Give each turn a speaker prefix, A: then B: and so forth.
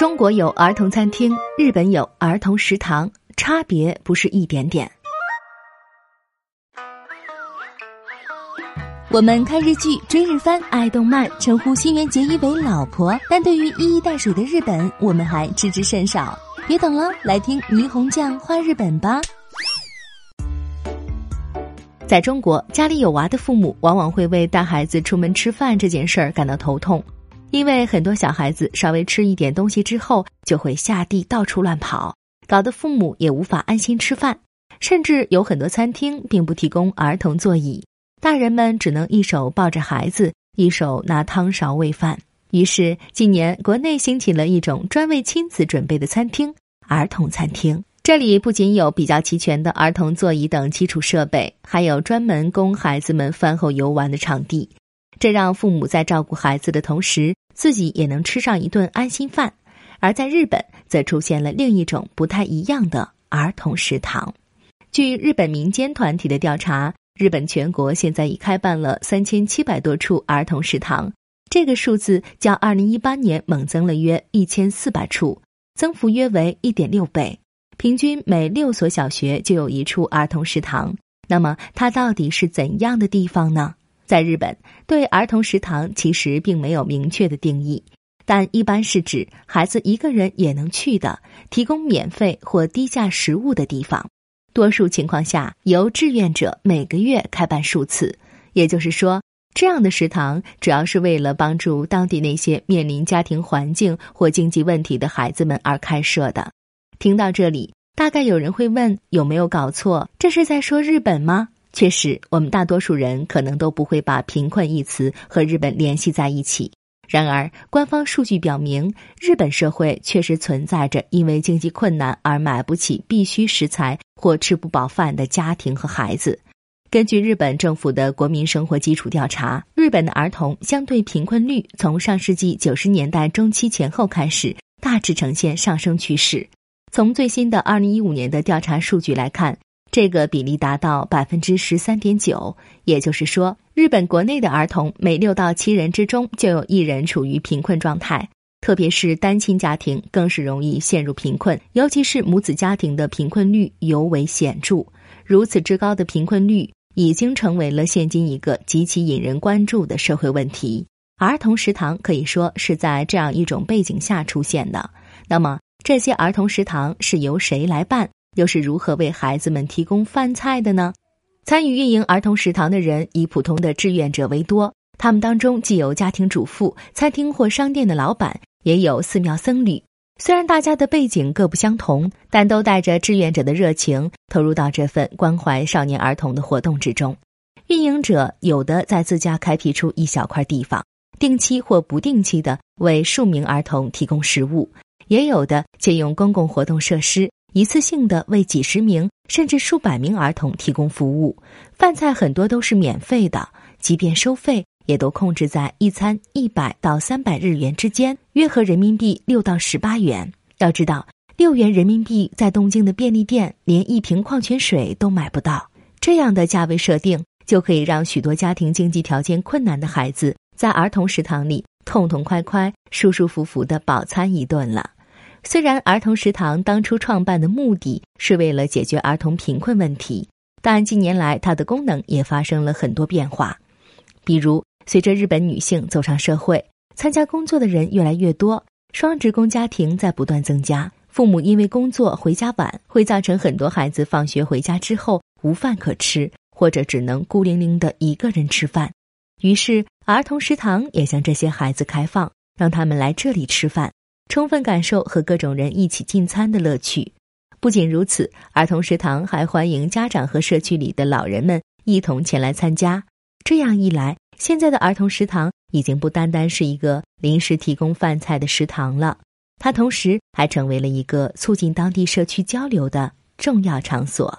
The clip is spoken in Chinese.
A: 中国有儿童餐厅，日本有儿童食堂，差别不是一点点。我们看日剧、追日番、爱动漫，称呼新垣结衣为老婆，但对于一衣带水的日本，我们还知之甚少。别等了，来听霓虹酱画日本吧。在中国，家里有娃的父母往往会为带孩子出门吃饭这件事儿感到头痛。因为很多小孩子稍微吃一点东西之后，就会下地到处乱跑，搞得父母也无法安心吃饭。甚至有很多餐厅并不提供儿童座椅，大人们只能一手抱着孩子，一手拿汤勺喂饭。于是，近年国内兴起了一种专为亲子准备的餐厅——儿童餐厅。这里不仅有比较齐全的儿童座椅等基础设备，还有专门供孩子们饭后游玩的场地。这让父母在照顾孩子的同时，自己也能吃上一顿安心饭。而在日本，则出现了另一种不太一样的儿童食堂。据日本民间团体的调查，日本全国现在已开办了三千七百多处儿童食堂，这个数字较二零一八年猛增了约一千四百处，增幅约为一点六倍。平均每六所小学就有一处儿童食堂。那么，它到底是怎样的地方呢？在日本，对儿童食堂其实并没有明确的定义，但一般是指孩子一个人也能去的、提供免费或低价食物的地方。多数情况下，由志愿者每个月开办数次。也就是说，这样的食堂主要是为了帮助当地那些面临家庭环境或经济问题的孩子们而开设的。听到这里，大概有人会问：有没有搞错？这是在说日本吗？确实，我们大多数人可能都不会把“贫困”一词和日本联系在一起。然而，官方数据表明，日本社会确实存在着因为经济困难而买不起必需食材或吃不饱饭的家庭和孩子。根据日本政府的国民生活基础调查，日本的儿童相对贫困率从上世纪九十年代中期前后开始大致呈现上升趋势。从最新的二零一五年的调查数据来看。这个比例达到百分之十三点九，也就是说，日本国内的儿童每六到七人之中就有一人处于贫困状态，特别是单亲家庭更是容易陷入贫困，尤其是母子家庭的贫困率尤为显著。如此之高的贫困率，已经成为了现今一个极其引人关注的社会问题。儿童食堂可以说是在这样一种背景下出现的。那么，这些儿童食堂是由谁来办？又是如何为孩子们提供饭菜的呢？参与运营儿童食堂的人以普通的志愿者为多，他们当中既有家庭主妇、餐厅或商店的老板，也有寺庙僧侣。虽然大家的背景各不相同，但都带着志愿者的热情，投入到这份关怀少年儿童的活动之中。运营者有的在自家开辟出一小块地方，定期或不定期的为数名儿童提供食物，也有的借用公共活动设施。一次性的为几十名甚至数百名儿童提供服务，饭菜很多都是免费的，即便收费也都控制在一餐一百到三百日元之间，约合人民币六到十八元。要知道，六元人民币在东京的便利店连一瓶矿泉水都买不到，这样的价位设定就可以让许多家庭经济条件困难的孩子在儿童食堂里痛痛快快、舒舒服服的饱餐一顿了。虽然儿童食堂当初创办的目的是为了解决儿童贫困问题，但近年来它的功能也发生了很多变化。比如，随着日本女性走上社会，参加工作的人越来越多，双职工家庭在不断增加，父母因为工作回家晚，会造成很多孩子放学回家之后无饭可吃，或者只能孤零零的一个人吃饭。于是，儿童食堂也向这些孩子开放，让他们来这里吃饭。充分感受和各种人一起进餐的乐趣。不仅如此，儿童食堂还欢迎家长和社区里的老人们一同前来参加。这样一来，现在的儿童食堂已经不单单是一个临时提供饭菜的食堂了，它同时还成为了一个促进当地社区交流的重要场所。